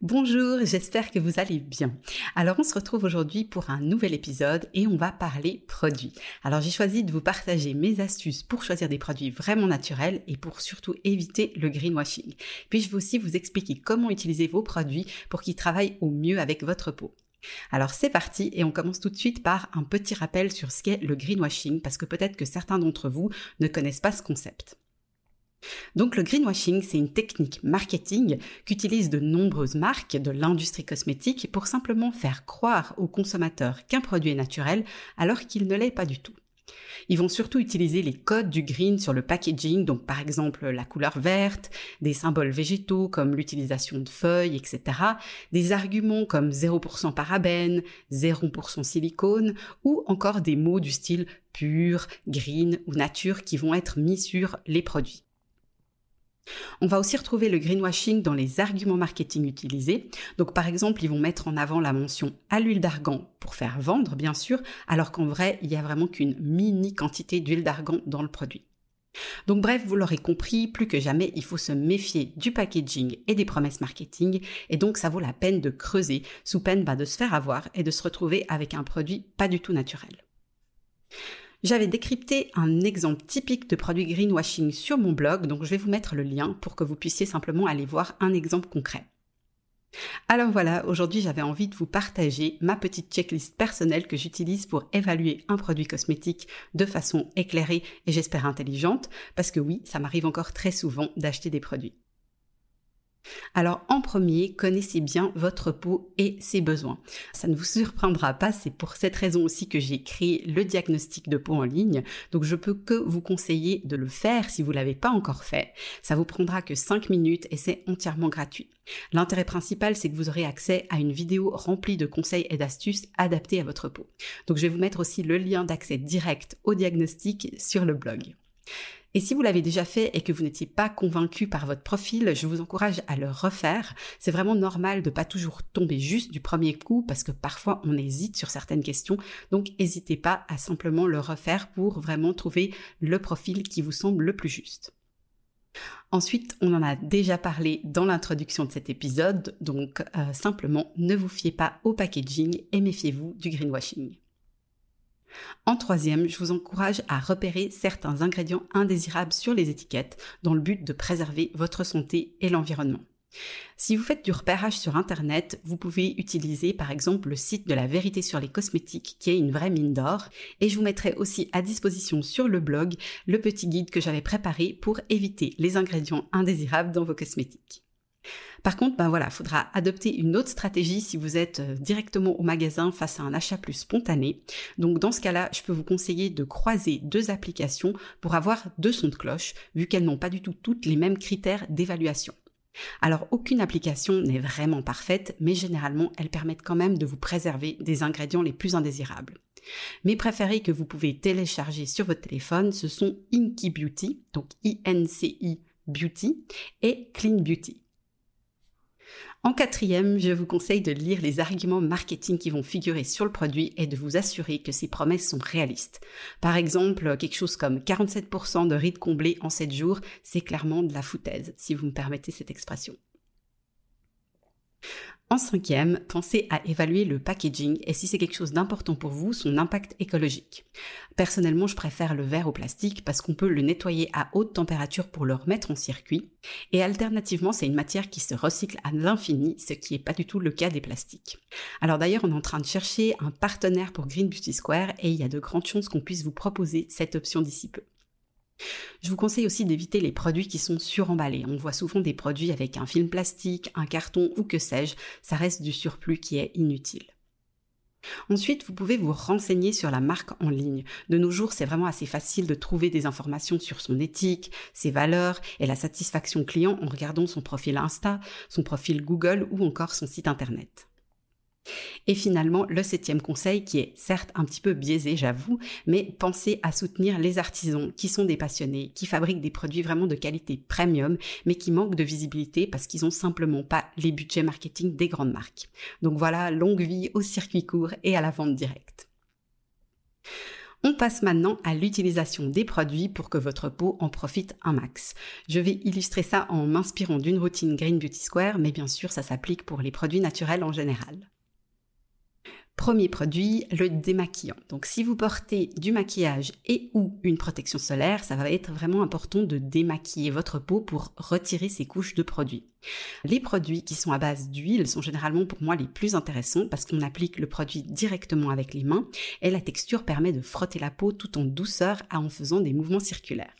Bonjour, j'espère que vous allez bien. Alors on se retrouve aujourd'hui pour un nouvel épisode et on va parler produits. Alors j'ai choisi de vous partager mes astuces pour choisir des produits vraiment naturels et pour surtout éviter le greenwashing. Puis je vais aussi vous expliquer comment utiliser vos produits pour qu'ils travaillent au mieux avec votre peau? Alors c'est parti et on commence tout de suite par un petit rappel sur ce qu'est le greenwashing parce que peut-être que certains d'entre vous ne connaissent pas ce concept. Donc le greenwashing, c'est une technique marketing qu'utilisent de nombreuses marques de l'industrie cosmétique pour simplement faire croire aux consommateurs qu'un produit est naturel alors qu'il ne l'est pas du tout. Ils vont surtout utiliser les codes du green sur le packaging, donc par exemple la couleur verte, des symboles végétaux comme l'utilisation de feuilles, etc., des arguments comme 0% parabènes, 0% silicone, ou encore des mots du style pur, green ou nature qui vont être mis sur les produits. On va aussi retrouver le greenwashing dans les arguments marketing utilisés. Donc par exemple, ils vont mettre en avant la mention à l'huile d'argan pour faire vendre, bien sûr, alors qu'en vrai, il n'y a vraiment qu'une mini quantité d'huile d'argan dans le produit. Donc bref, vous l'aurez compris, plus que jamais, il faut se méfier du packaging et des promesses marketing, et donc ça vaut la peine de creuser, sous peine bah, de se faire avoir et de se retrouver avec un produit pas du tout naturel. J'avais décrypté un exemple typique de produit greenwashing sur mon blog, donc je vais vous mettre le lien pour que vous puissiez simplement aller voir un exemple concret. Alors voilà, aujourd'hui j'avais envie de vous partager ma petite checklist personnelle que j'utilise pour évaluer un produit cosmétique de façon éclairée et j'espère intelligente, parce que oui, ça m'arrive encore très souvent d'acheter des produits. Alors en premier, connaissez bien votre peau et ses besoins. Ça ne vous surprendra pas, c'est pour cette raison aussi que j'ai créé le diagnostic de peau en ligne. Donc je peux que vous conseiller de le faire si vous l'avez pas encore fait. Ça vous prendra que 5 minutes et c'est entièrement gratuit. L'intérêt principal, c'est que vous aurez accès à une vidéo remplie de conseils et d'astuces adaptés à votre peau. Donc je vais vous mettre aussi le lien d'accès direct au diagnostic sur le blog. Et si vous l'avez déjà fait et que vous n'étiez pas convaincu par votre profil, je vous encourage à le refaire. C'est vraiment normal de pas toujours tomber juste du premier coup parce que parfois on hésite sur certaines questions. Donc n'hésitez pas à simplement le refaire pour vraiment trouver le profil qui vous semble le plus juste. Ensuite, on en a déjà parlé dans l'introduction de cet épisode, donc euh, simplement ne vous fiez pas au packaging et méfiez-vous du greenwashing. En troisième, je vous encourage à repérer certains ingrédients indésirables sur les étiquettes dans le but de préserver votre santé et l'environnement. Si vous faites du repérage sur Internet, vous pouvez utiliser par exemple le site de la vérité sur les cosmétiques qui est une vraie mine d'or et je vous mettrai aussi à disposition sur le blog le petit guide que j'avais préparé pour éviter les ingrédients indésirables dans vos cosmétiques. Par contre, ben voilà, faudra adopter une autre stratégie si vous êtes euh, directement au magasin face à un achat plus spontané. Donc dans ce cas-là, je peux vous conseiller de croiser deux applications pour avoir deux sons de cloche, vu qu'elles n'ont pas du tout toutes les mêmes critères d'évaluation. Alors aucune application n'est vraiment parfaite, mais généralement elles permettent quand même de vous préserver des ingrédients les plus indésirables. Mes préférés que vous pouvez télécharger sur votre téléphone, ce sont Inky Beauty, donc I-N-C-I Beauty, et Clean Beauty. En quatrième, je vous conseille de lire les arguments marketing qui vont figurer sur le produit et de vous assurer que ces promesses sont réalistes. Par exemple, quelque chose comme 47% de rides comblées en 7 jours, c'est clairement de la foutaise, si vous me permettez cette expression. En cinquième, pensez à évaluer le packaging et si c'est quelque chose d'important pour vous, son impact écologique. Personnellement, je préfère le verre au plastique parce qu'on peut le nettoyer à haute température pour le remettre en circuit. Et alternativement, c'est une matière qui se recycle à l'infini, ce qui n'est pas du tout le cas des plastiques. Alors d'ailleurs, on est en train de chercher un partenaire pour Green Beauty Square et il y a de grandes chances qu'on puisse vous proposer cette option d'ici peu. Je vous conseille aussi d'éviter les produits qui sont suremballés. On voit souvent des produits avec un film plastique, un carton ou que sais-je, ça reste du surplus qui est inutile. Ensuite, vous pouvez vous renseigner sur la marque en ligne. De nos jours, c'est vraiment assez facile de trouver des informations sur son éthique, ses valeurs et la satisfaction client en regardant son profil Insta, son profil Google ou encore son site internet. Et finalement, le septième conseil, qui est certes un petit peu biaisé, j'avoue, mais pensez à soutenir les artisans qui sont des passionnés, qui fabriquent des produits vraiment de qualité premium, mais qui manquent de visibilité parce qu'ils n'ont simplement pas les budgets marketing des grandes marques. Donc voilà, longue vie au circuit court et à la vente directe. On passe maintenant à l'utilisation des produits pour que votre peau en profite un max. Je vais illustrer ça en m'inspirant d'une routine Green Beauty Square, mais bien sûr ça s'applique pour les produits naturels en général. Premier produit, le démaquillant. Donc si vous portez du maquillage et ou une protection solaire, ça va être vraiment important de démaquiller votre peau pour retirer ces couches de produits. Les produits qui sont à base d'huile sont généralement pour moi les plus intéressants parce qu'on applique le produit directement avec les mains et la texture permet de frotter la peau tout en douceur en faisant des mouvements circulaires.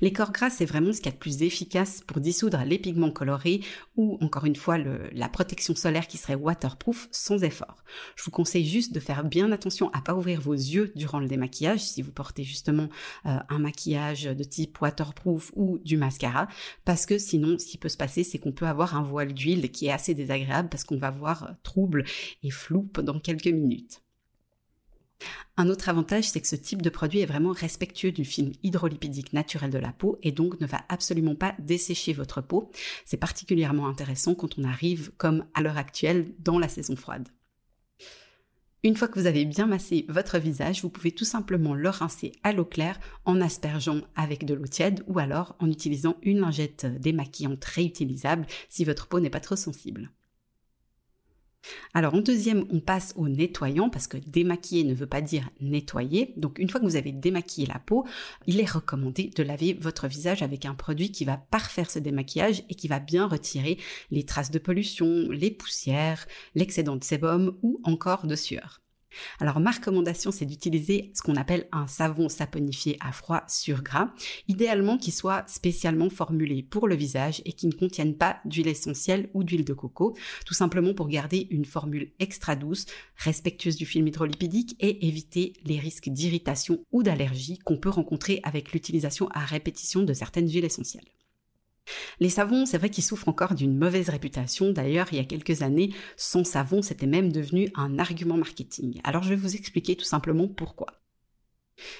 Les corps gras, c'est vraiment ce qu'il y a de plus efficace pour dissoudre les pigments colorés ou encore une fois la protection solaire qui serait waterproof sans effort. Je vous conseille juste de faire bien attention à pas ouvrir vos yeux durant le démaquillage si vous portez justement euh, un maquillage de type waterproof ou du mascara parce que sinon ce qui peut se passer c'est qu'on peut avoir un voile d'huile qui est assez désagréable parce qu'on va voir trouble et flou pendant quelques minutes. Un autre avantage, c'est que ce type de produit est vraiment respectueux du film hydrolipidique naturel de la peau et donc ne va absolument pas dessécher votre peau. C'est particulièrement intéressant quand on arrive, comme à l'heure actuelle, dans la saison froide. Une fois que vous avez bien massé votre visage, vous pouvez tout simplement le rincer à l'eau claire en aspergeant avec de l'eau tiède ou alors en utilisant une lingette démaquillante réutilisable si votre peau n'est pas trop sensible. Alors en deuxième, on passe au nettoyant parce que démaquiller ne veut pas dire nettoyer. Donc une fois que vous avez démaquillé la peau, il est recommandé de laver votre visage avec un produit qui va parfaire ce démaquillage et qui va bien retirer les traces de pollution, les poussières, l'excédent de sébum ou encore de sueur. Alors ma recommandation c'est d'utiliser ce qu'on appelle un savon saponifié à froid sur gras, idéalement qui soit spécialement formulé pour le visage et qui ne contienne pas d'huile essentielle ou d'huile de coco, tout simplement pour garder une formule extra douce, respectueuse du film hydrolipidique et éviter les risques d'irritation ou d'allergie qu'on peut rencontrer avec l'utilisation à répétition de certaines huiles essentielles. Les savons, c'est vrai qu'ils souffrent encore d'une mauvaise réputation. D'ailleurs, il y a quelques années, sans savon, c'était même devenu un argument marketing. Alors je vais vous expliquer tout simplement pourquoi.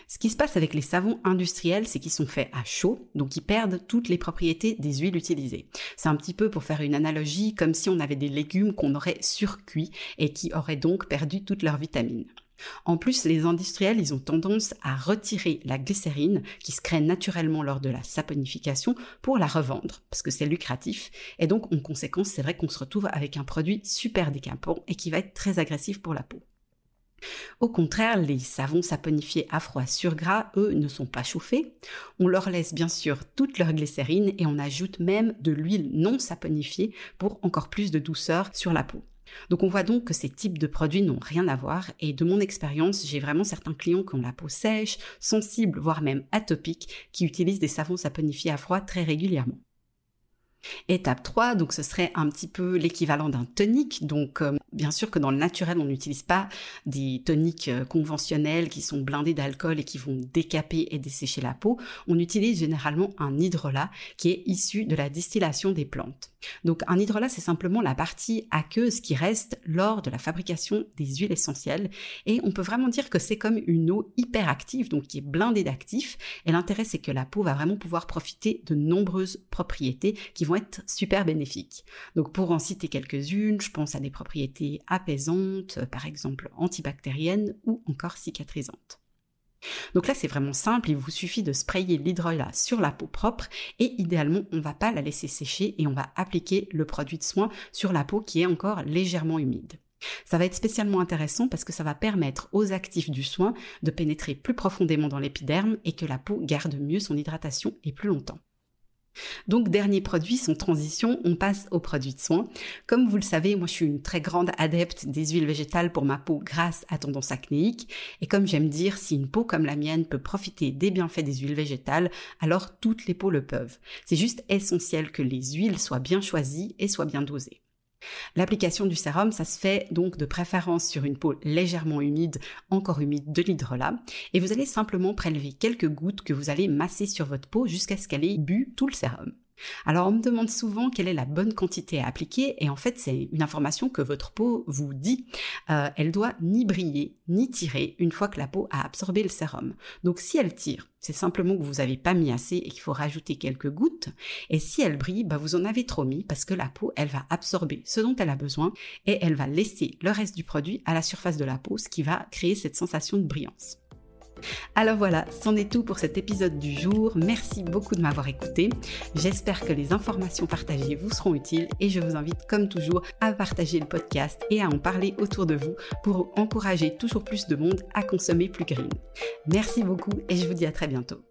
Ce qui se passe avec les savons industriels, c'est qu'ils sont faits à chaud, donc ils perdent toutes les propriétés des huiles utilisées. C'est un petit peu pour faire une analogie comme si on avait des légumes qu'on aurait surcuits et qui auraient donc perdu toutes leurs vitamines. En plus, les industriels, ont tendance à retirer la glycérine qui se crée naturellement lors de la saponification pour la revendre, parce que c'est lucratif. Et donc, en conséquence, c'est vrai qu'on se retrouve avec un produit super décapant et qui va être très agressif pour la peau. Au contraire, les savons saponifiés à froid sur gras, eux, ne sont pas chauffés. On leur laisse bien sûr toute leur glycérine et on ajoute même de l'huile non saponifiée pour encore plus de douceur sur la peau. Donc on voit donc que ces types de produits n'ont rien à voir et de mon expérience, j'ai vraiment certains clients qui ont la peau sèche, sensible, voire même atopique, qui utilisent des savons saponifiés à froid très régulièrement. Étape 3, donc ce serait un petit peu l'équivalent d'un tonique. Donc euh, bien sûr que dans le naturel, on n'utilise pas des toniques euh, conventionnels qui sont blindés d'alcool et qui vont décaper et dessécher la peau. On utilise généralement un hydrolat qui est issu de la distillation des plantes. Donc un hydrolat, c'est simplement la partie aqueuse qui reste lors de la fabrication des huiles essentielles et on peut vraiment dire que c'est comme une eau hyperactive, donc qui est blindée d'actifs. Et l'intérêt, c'est que la peau va vraiment pouvoir profiter de nombreuses propriétés qui vont être super bénéfiques. Donc pour en citer quelques-unes, je pense à des propriétés apaisantes, par exemple antibactériennes ou encore cicatrisantes. Donc là, c'est vraiment simple, il vous suffit de sprayer l'hydrolat sur la peau propre et idéalement, on ne va pas la laisser sécher et on va appliquer le produit de soin sur la peau qui est encore légèrement humide. Ça va être spécialement intéressant parce que ça va permettre aux actifs du soin de pénétrer plus profondément dans l'épiderme et que la peau garde mieux son hydratation et plus longtemps. Donc dernier produit, sans transition, on passe aux produits de soins. Comme vous le savez, moi je suis une très grande adepte des huiles végétales pour ma peau grâce à tendance acnéique. Et comme j'aime dire, si une peau comme la mienne peut profiter des bienfaits des huiles végétales, alors toutes les peaux le peuvent. C'est juste essentiel que les huiles soient bien choisies et soient bien dosées. L'application du sérum, ça se fait donc de préférence sur une peau légèrement humide, encore humide de l'hydrolat, et vous allez simplement prélever quelques gouttes que vous allez masser sur votre peau jusqu'à ce qu'elle ait bu tout le sérum. Alors on me demande souvent quelle est la bonne quantité à appliquer et en fait c'est une information que votre peau vous dit. Euh, elle doit ni briller ni tirer une fois que la peau a absorbé le sérum. Donc si elle tire, c'est simplement que vous n'avez pas mis assez et qu'il faut rajouter quelques gouttes. Et si elle brille, bah vous en avez trop mis parce que la peau elle va absorber ce dont elle a besoin et elle va laisser le reste du produit à la surface de la peau, ce qui va créer cette sensation de brillance. Alors voilà, c'en est tout pour cet épisode du jour. Merci beaucoup de m'avoir écouté. J'espère que les informations partagées vous seront utiles et je vous invite comme toujours à partager le podcast et à en parler autour de vous pour encourager toujours plus de monde à consommer plus green. Merci beaucoup et je vous dis à très bientôt.